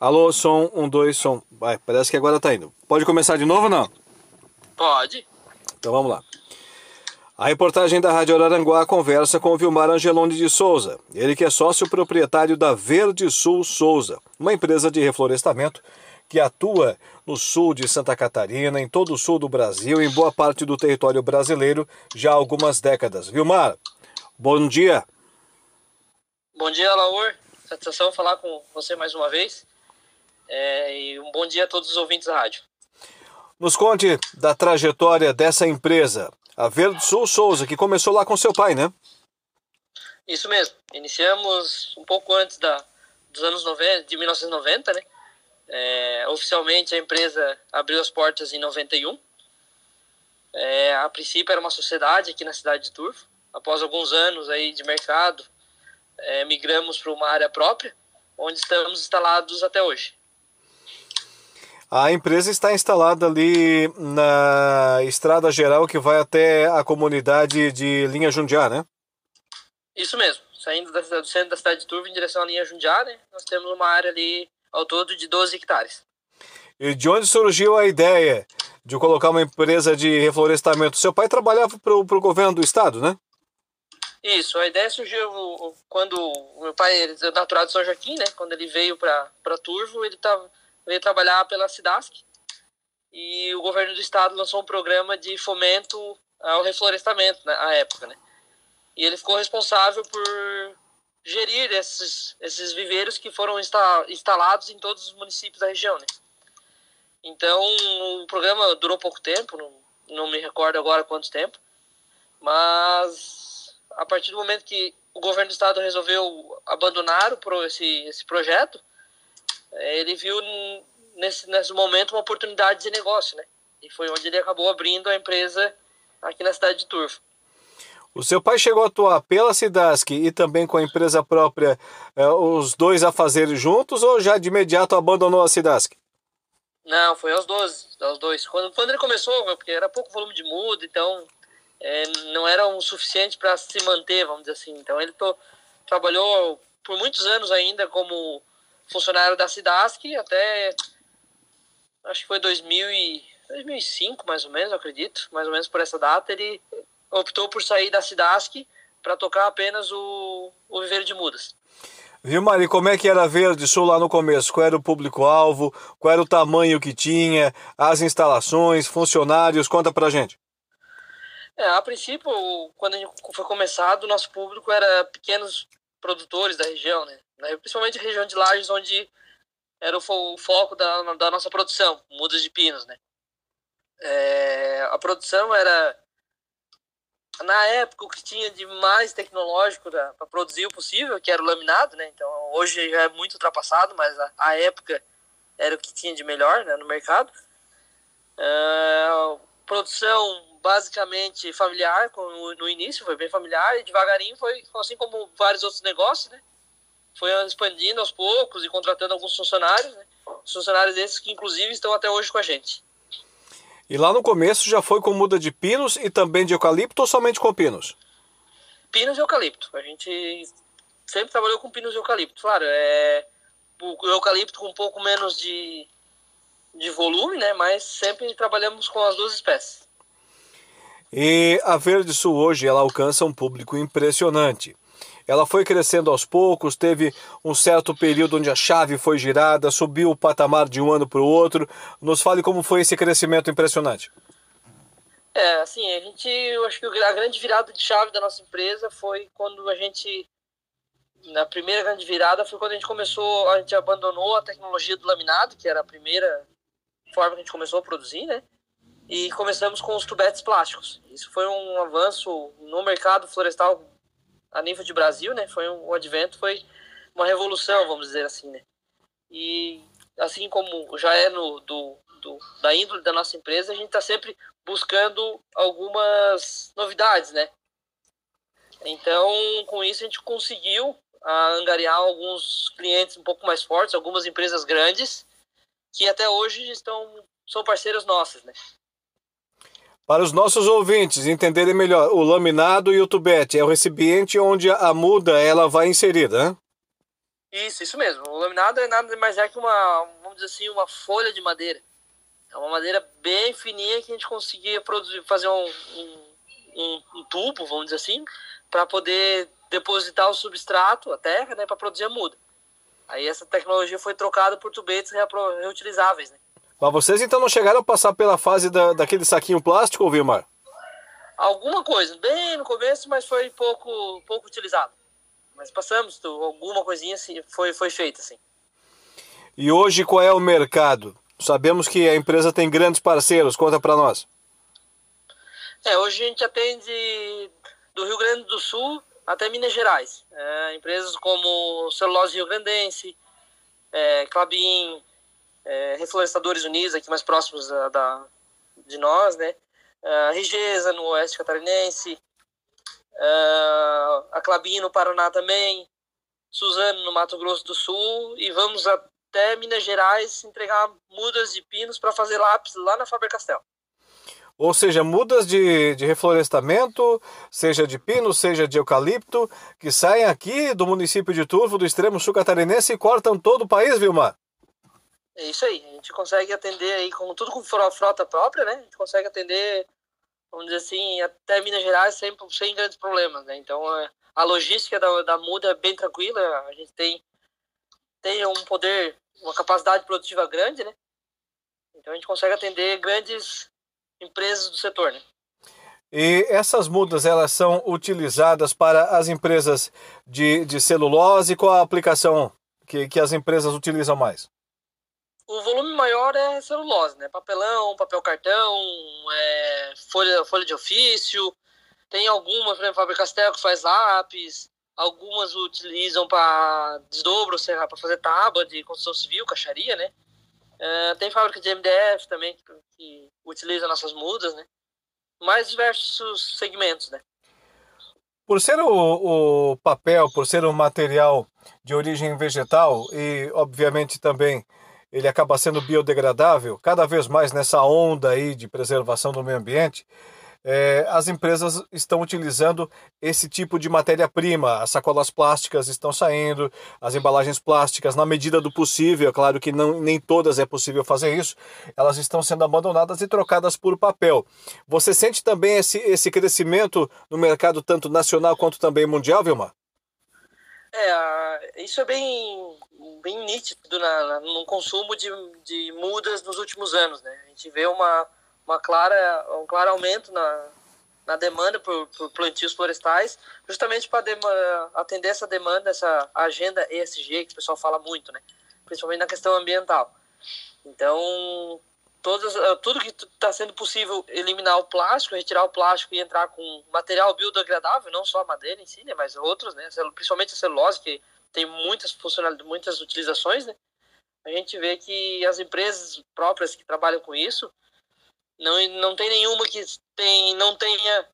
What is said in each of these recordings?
Alô, som, um, dois, som. Vai, parece que agora tá indo. Pode começar de novo ou não? Pode. Então vamos lá. A reportagem da Rádio Araranguá conversa com o Vilmar Angeloni de Souza, ele que é sócio proprietário da Verde Sul Souza, uma empresa de reflorestamento que atua no sul de Santa Catarina, em todo o sul do Brasil, em boa parte do território brasileiro, já há algumas décadas. Vilmar, bom dia. Bom dia, Laur. Satisfação falar com você mais uma vez. É, e um bom dia a todos os ouvintes da rádio. Nos conte da trajetória dessa empresa, a Verde Sul Souza, que começou lá com seu pai, né? Isso mesmo. Iniciamos um pouco antes da, dos anos 90, de 1990, né? É, oficialmente a empresa abriu as portas em 91. É, a princípio era uma sociedade aqui na cidade de Turvo. Após alguns anos aí de mercado, é, migramos para uma área própria, onde estamos instalados até hoje. A empresa está instalada ali na estrada geral que vai até a comunidade de Linha Jundiá, né? Isso mesmo. Saindo do centro da cidade de Turvo em direção à Linha Jundiá, né? Nós temos uma área ali ao todo de 12 hectares. E de onde surgiu a ideia de colocar uma empresa de reflorestamento? Seu pai trabalhava para o governo do estado, né? Isso, a ideia surgiu quando o meu pai é natural de São Joaquim, né? Quando ele veio para Turvo, ele tava veio trabalhar pela Cidasc e o governo do estado lançou um programa de fomento ao reflorestamento né, época, né? E ele ficou responsável por gerir esses, esses viveiros que foram insta, instalados em todos os municípios da região, né? Então, o programa durou pouco tempo, não, não me recordo agora quanto tempo, mas a partir do momento que o governo do estado resolveu abandonar o, esse, esse projeto, ele viu nesse, nesse momento uma oportunidade de negócio, né? E foi onde ele acabou abrindo a empresa aqui na cidade de Turvo. O seu pai chegou a atuar pela Cidasc e também com a empresa própria, eh, os dois a fazer juntos ou já de imediato abandonou a Cidasc? Não, foi aos dois, aos dois. Quando, quando ele começou, porque era pouco volume de muda, então é, não era o suficiente para se manter, vamos dizer assim. Então ele to, trabalhou por muitos anos ainda como funcionário da Cidasc até acho que foi 2000 e, 2005 mais ou menos, acredito, mais ou menos por essa data ele optou por sair da Cidasc para tocar apenas o, o viveiro de mudas. Viu, Mari, como é que era a Verde Sul lá no começo? Qual era o público-alvo? Qual era o tamanho que tinha? As instalações, funcionários? Conta pra gente. É, a princípio, quando a gente foi começado, o nosso público era pequenos produtores da região, né? Principalmente a região de Lages, onde era o, foco da, da nossa produção, mudas de pinos, né? É, a produção era na época o que tinha de mais tecnológico para produzir o possível, que era o laminado, né? Então hoje já é muito ultrapassado, mas a, a época era o que tinha de melhor né, no mercado. Uh, produção basicamente familiar no, início, foi bem familiar, e devagarinho foi assim como vários outros negócios, né? Foi expandindo aos poucos e contratando alguns funcionários, né? Funcionários esses que inclusive estão até hoje com a gente. E lá no começo já foi com muda de pinos e também de eucalipto ou somente com pinos? Pinos e eucalipto. A gente sempre trabalhou com pinos e eucalipto. Claro, é o eucalipto com um pouco menos de, de volume, né? Mas sempre trabalhamos com as duas espécies. E a Verde Sul hoje ela alcança um público impressionante. Ela foi crescendo aos poucos, teve um certo período onde a chave foi girada, subiu o patamar de um ano para o outro. Nos fale como foi esse crescimento impressionante. É, assim, a gente, eu acho que a grande virada de chave da nossa empresa foi quando a gente, na primeira grande virada, foi quando a gente começou, a gente abandonou a tecnologia do laminado, que era a primeira forma que a gente começou a produzir, né? E começamos com os tubetes plásticos. Isso foi um avanço no mercado florestal a nível de Brasil, né? Foi um, advento foi uma revolução, vamos dizer assim, né? E assim como já é no do, do da índole da nossa empresa, a gente está sempre buscando algumas novidades, né? Então, com isso a gente conseguiu ah, angariar alguns clientes um pouco mais fortes, algumas empresas grandes que até hoje estão são parceiras nossas, né? Para os nossos ouvintes entenderem melhor, o laminado e o tubete é o recipiente onde a muda ela vai inserida, né? Isso, isso mesmo. O laminado é nada mais é que uma, vamos dizer assim, uma folha de madeira. É uma madeira bem fininha que a gente conseguia produzir, fazer um, um, um, tubo, vamos dizer assim, para poder depositar o substrato, a terra, né, para produzir a muda. Aí essa tecnologia foi trocada por tubetes reutilizáveis, né? Mas vocês então não chegaram a passar pela fase da, daquele saquinho plástico, Vilmar? Alguma coisa, bem no começo, mas foi pouco, pouco utilizado. Mas passamos, alguma coisinha assim, foi, foi feita, assim. E hoje qual é o mercado? Sabemos que a empresa tem grandes parceiros, conta para nós. É, hoje a gente atende do Rio Grande do Sul até Minas Gerais. É, empresas como Celulose Rio Grandense, é, Clabin, é, Reflorestadores Unidos, aqui mais próximos da, da de nós, né? É, Rigesa, no Oeste Catarinense, é, a Clabin no Paraná também, Suzano no Mato Grosso do Sul e vamos até Minas Gerais entregar mudas de pinos para fazer lápis lá na Faber-Castell. Ou seja, mudas de, de reflorestamento, seja de pino, seja de eucalipto, que saem aqui do município de Turvo, do extremo sul catarinense e cortam todo o país, Vilmar? É isso aí, a gente consegue atender aí, com tudo com frota própria, né? A gente consegue atender, vamos dizer assim, até Minas Gerais sem, sem grandes problemas, né? Então a logística da, da muda é bem tranquila, a gente tem, tem um poder, uma capacidade produtiva grande, né? Então a gente consegue atender grandes empresas do setor, né? E essas mudas elas são utilizadas para as empresas de, de celulose? Qual a aplicação que, que as empresas utilizam mais? O volume maior é celulose, né? Papelão, papel cartão, é, folha, folha de ofício. Tem algumas, por exemplo, Faber Castell que faz lápis. Algumas utilizam para desdobro, para fazer tábua de construção civil, caixaria, né? É, tem fábrica de MDF também que, que utiliza nossas mudas, né? Mais diversos segmentos, né? Por ser o, o papel, por ser um material de origem vegetal e, obviamente, também ele acaba sendo biodegradável, cada vez mais nessa onda aí de preservação do meio ambiente, é, as empresas estão utilizando esse tipo de matéria-prima. As sacolas plásticas estão saindo, as embalagens plásticas, na medida do possível, é claro que não, nem todas é possível fazer isso, elas estão sendo abandonadas e trocadas por papel. Você sente também esse, esse crescimento no mercado, tanto nacional quanto também mundial, Vilmar? É, isso é bem, bem nítido na, no consumo de, de mudas nos últimos anos. Né? A gente vê uma uma clara, um claro aumento na, na demanda por, por plantios florestais, justamente para atender essa demanda, essa agenda ESG que o pessoal fala muito, né? principalmente na questão ambiental. Então, todas, eh, tudo que está sendo possível eliminar o plástico, retirar o plástico e entrar com material biodegradável, não só a madeira em si, né, mas outros, né, principalmente a celulose, que tem muitas funcionalidades, muitas utilizações, né, a gente vê que as empresas próprias que trabalham com isso não, não tem nenhuma que tem, não tenha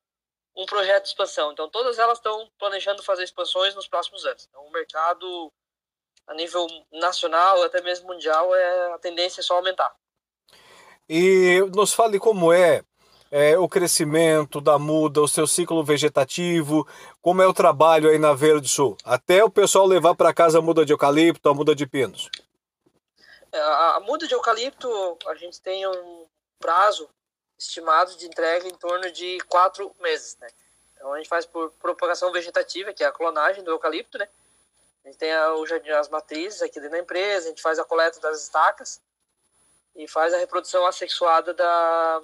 um projeto de expansão. Então, todas elas estão planejando fazer expansões nos próximos anos. Então, o mercado, a nível nacional, até mesmo mundial, é, a tendência é só aumentar. E nos fale como é, é, o crescimento da muda, o seu ciclo vegetativo, como é o trabalho aí na Verde Sul, até o pessoal levar para casa a muda de eucalipto, a muda de pinos. É, a muda de eucalipto, a gente tem um prazo estimado de entrega em torno de quatro meses, né? Então a gente faz por propagação vegetativa, que é a clonagem do eucalipto, né? A gente tem a, as matrizes aqui dentro da empresa, a gente faz a coleta das estacas e faz a reprodução assexuada da,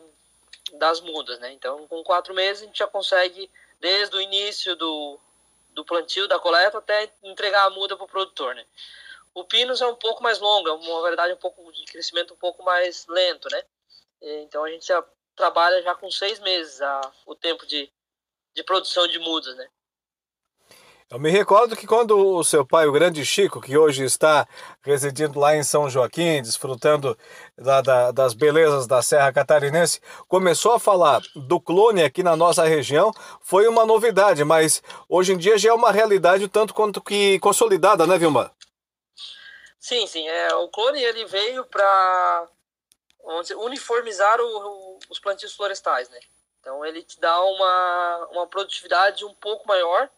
das mudas, né? Então com quatro meses a gente já consegue, desde o início do, do plantio, da coleta, até entregar a muda para o produtor, né? O pinus é um pouco mais longo, é uma variedade um pouco de crescimento um pouco mais lento, né? Então a gente já trabalha já com seis meses a, o tempo de, de produção de mudas, né? Eu me recordo que quando o seu pai, o grande Chico, que hoje está residindo lá em São Joaquim, desfrutando da, da, das belezas da Serra Catarinense, começou a falar do clone aqui na nossa região, foi uma novidade, mas hoje em dia já é uma realidade tanto quanto que consolidada, né, Vilma? Sim, sim. É, o clone ele veio para uniformizar o, os plantios florestais, né? Então ele te dá uma, uma produtividade um pouco maior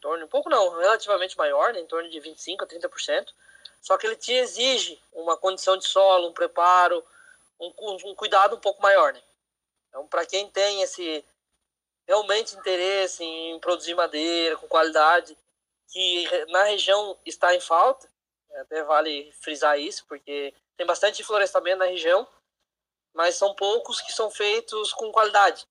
em torno, um pouco não, relativamente maior, né, em torno de 25% a 30%, só que ele te exige uma condição de solo, um preparo, um, um cuidado um pouco maior, né? Então, para quem tem esse realmente interesse em produzir madeira com qualidade, que na região está em falta, até vale frisar isso, porque tem bastante florestamento na região, mas são poucos que são feitos com qualidade.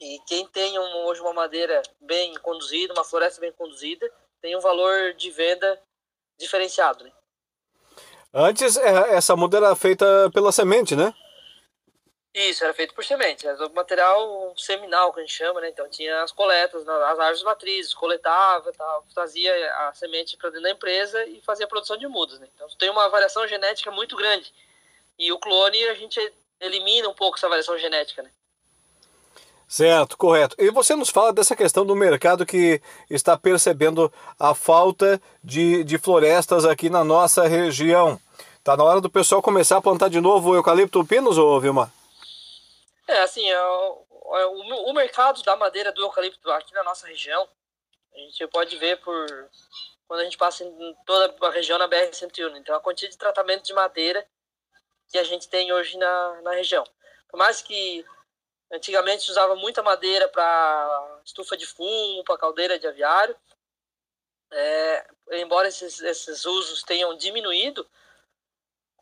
E quem tem um, hoje uma madeira bem conduzida, uma floresta bem conduzida, tem um valor de venda diferenciado. Né? Antes, é, essa muda era feita pela semente, né? Isso, era feito por semente. Era o material seminal, que a gente chama, né? Então tinha as coletas, as árvores matrizes, coletava, tal, trazia a semente para dentro da empresa e fazia a produção de mudas, né? Então tem uma variação genética muito grande. E o clone a gente elimina um pouco essa variação genética, né? Certo, correto. E você nos fala dessa questão do mercado que está percebendo a falta de, de florestas aqui na nossa região. Tá na hora do pessoal começar a plantar de novo o eucalipto pinos, ou Vilmar? É, assim, é, é, o, o mercado da madeira do eucalipto aqui na nossa região, a gente pode ver por quando a gente passa em toda a região na BR-101. Então, a quantidade de tratamento de madeira que a gente tem hoje na, na região. Por mais que Antigamente se usava muita madeira para estufa de fumo, para caldeira de aviário. É, embora esses, esses usos tenham diminuído,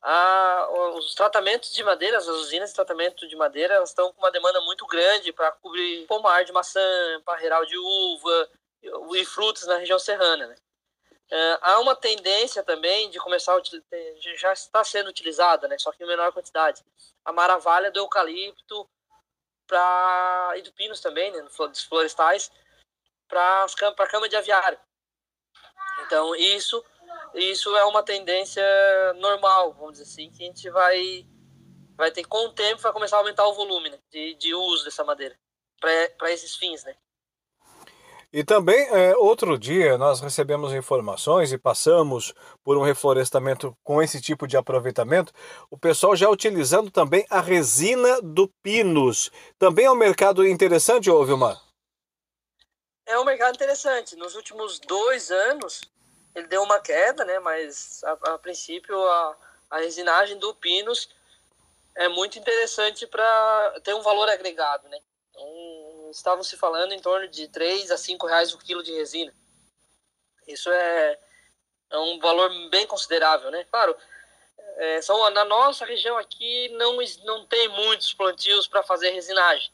a, os tratamentos de madeira, as usinas de tratamento de madeira, elas estão com uma demanda muito grande para cobrir pomar de maçã, parreiral de uva e, e frutos na região serrana. Né? É, há uma tendência também de começar a já está sendo utilizada, né, só que em menor quantidade, a maravalha do eucalipto para e do pinos também, né, dos florestais, para a cama de aviário. Então isso isso é uma tendência normal, vamos dizer assim, que a gente vai vai ter com o tempo vai começar a aumentar o volume né, de, de uso dessa madeira para esses fins, né? E também, é, outro dia, nós recebemos informações e passamos por um reflorestamento com esse tipo de aproveitamento, o pessoal já utilizando também a resina do pinus. Também é um mercado interessante, ô Vilmar? É um mercado interessante. Nos últimos dois anos, ele deu uma queda, né? mas a, a princípio a, a resinagem do pinus é muito interessante para ter um valor agregado. Né? Então, estavam se falando em torno de 3 a 5 reais o quilo de resina. Isso é, é um valor bem considerável, né? Claro, é, são, na nossa região aqui não, não tem muitos plantios para fazer resinagem.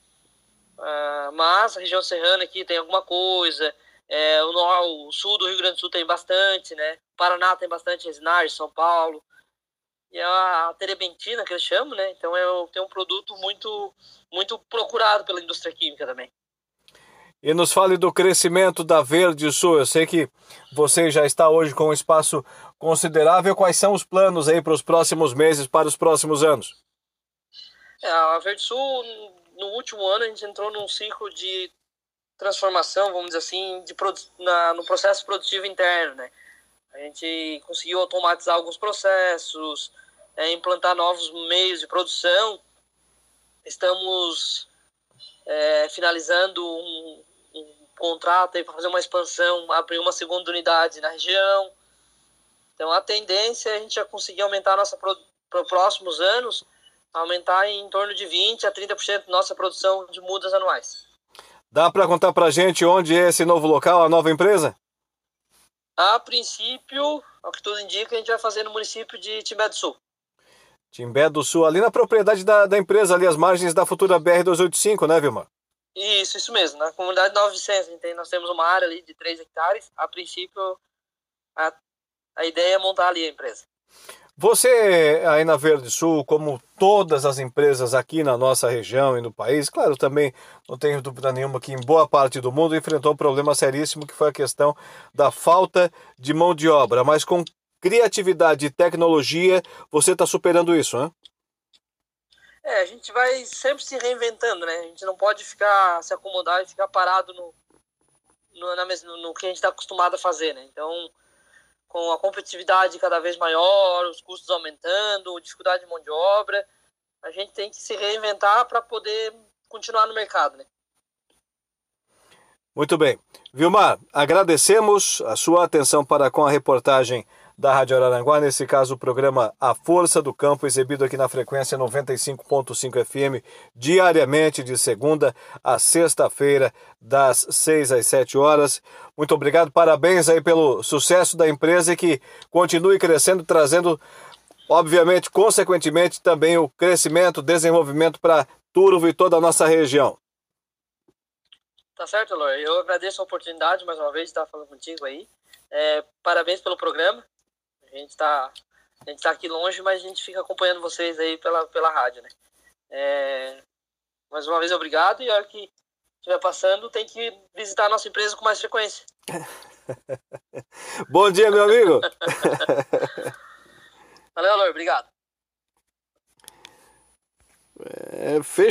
Uh, mas a região serrana aqui tem alguma coisa, é, o, o, sul do Rio Grande do Sul tem bastante, né? Paraná tem bastante resinagem, São Paulo e a terebentina que eles chamam, né? Então é tem um produto muito muito procurado pela indústria química também. E nos fale do crescimento da Verde Sul. Eu sei que você já está hoje com um espaço considerável. Quais são os planos aí para os próximos meses, para os próximos anos? É, a Verde Sul, no último ano, a gente entrou num ciclo de transformação, vamos dizer assim, de, na, no processo produtivo interno, né? A gente conseguiu automatizar alguns processos, é, implantar novos meios de produção. Estamos é, finalizando um, um contrato para fazer uma expansão, abrir uma segunda unidade na região. Então a tendência é a gente já conseguir aumentar nossa para os próximos anos, aumentar em torno de 20 a 30% nossa produção de mudas anuais. Dá para contar para a gente onde é esse novo local, a nova empresa? A princípio, ao que tudo indica, a gente vai fazer no município de Timbé do Sul. Timbé do Sul, ali na propriedade da, da empresa, ali às margens da futura BR-285, né, Vilma? Isso, isso mesmo. Na comunidade Nova Vicência, nós temos uma área ali de 3 hectares. A princípio, a, a ideia é montar ali a empresa. Você aí na Verde Sul, como todas as empresas aqui na nossa região e no país, claro, também não tenho dúvida nenhuma que em boa parte do mundo enfrentou um problema seríssimo que foi a questão da falta de mão de obra. Mas com criatividade e tecnologia, você está superando isso, né? É, a gente vai sempre se reinventando, né? A gente não pode ficar, se acomodar e ficar parado no, no, na, no, no que a gente está acostumado a fazer, né? Então, com a competitividade cada vez maior, os custos aumentando, dificuldade de mão de obra, a gente tem que se reinventar para poder continuar no mercado, né? Muito bem. Vilmar, agradecemos a sua atenção para com a reportagem da Rádio Araranguá, nesse caso o programa A Força do Campo, exibido aqui na frequência 95.5 FM, diariamente de segunda a sexta-feira, das 6 às 7 horas. Muito obrigado, parabéns aí pelo sucesso da empresa e que continue crescendo, trazendo, obviamente, consequentemente, também o crescimento, desenvolvimento para Turvo e toda a nossa região. Tá certo, Lor. Eu agradeço a oportunidade mais uma vez de estar falando contigo aí. É, parabéns pelo programa. A gente está a gente tá aqui longe, mas a gente fica acompanhando vocês aí pela, pela rádio, né? É, mais uma vez, obrigado. E a hora que estiver passando, tem que visitar a nossa empresa com mais frequência. Bom dia, meu amigo. Valeu, Lor. Obrigado. É, fecha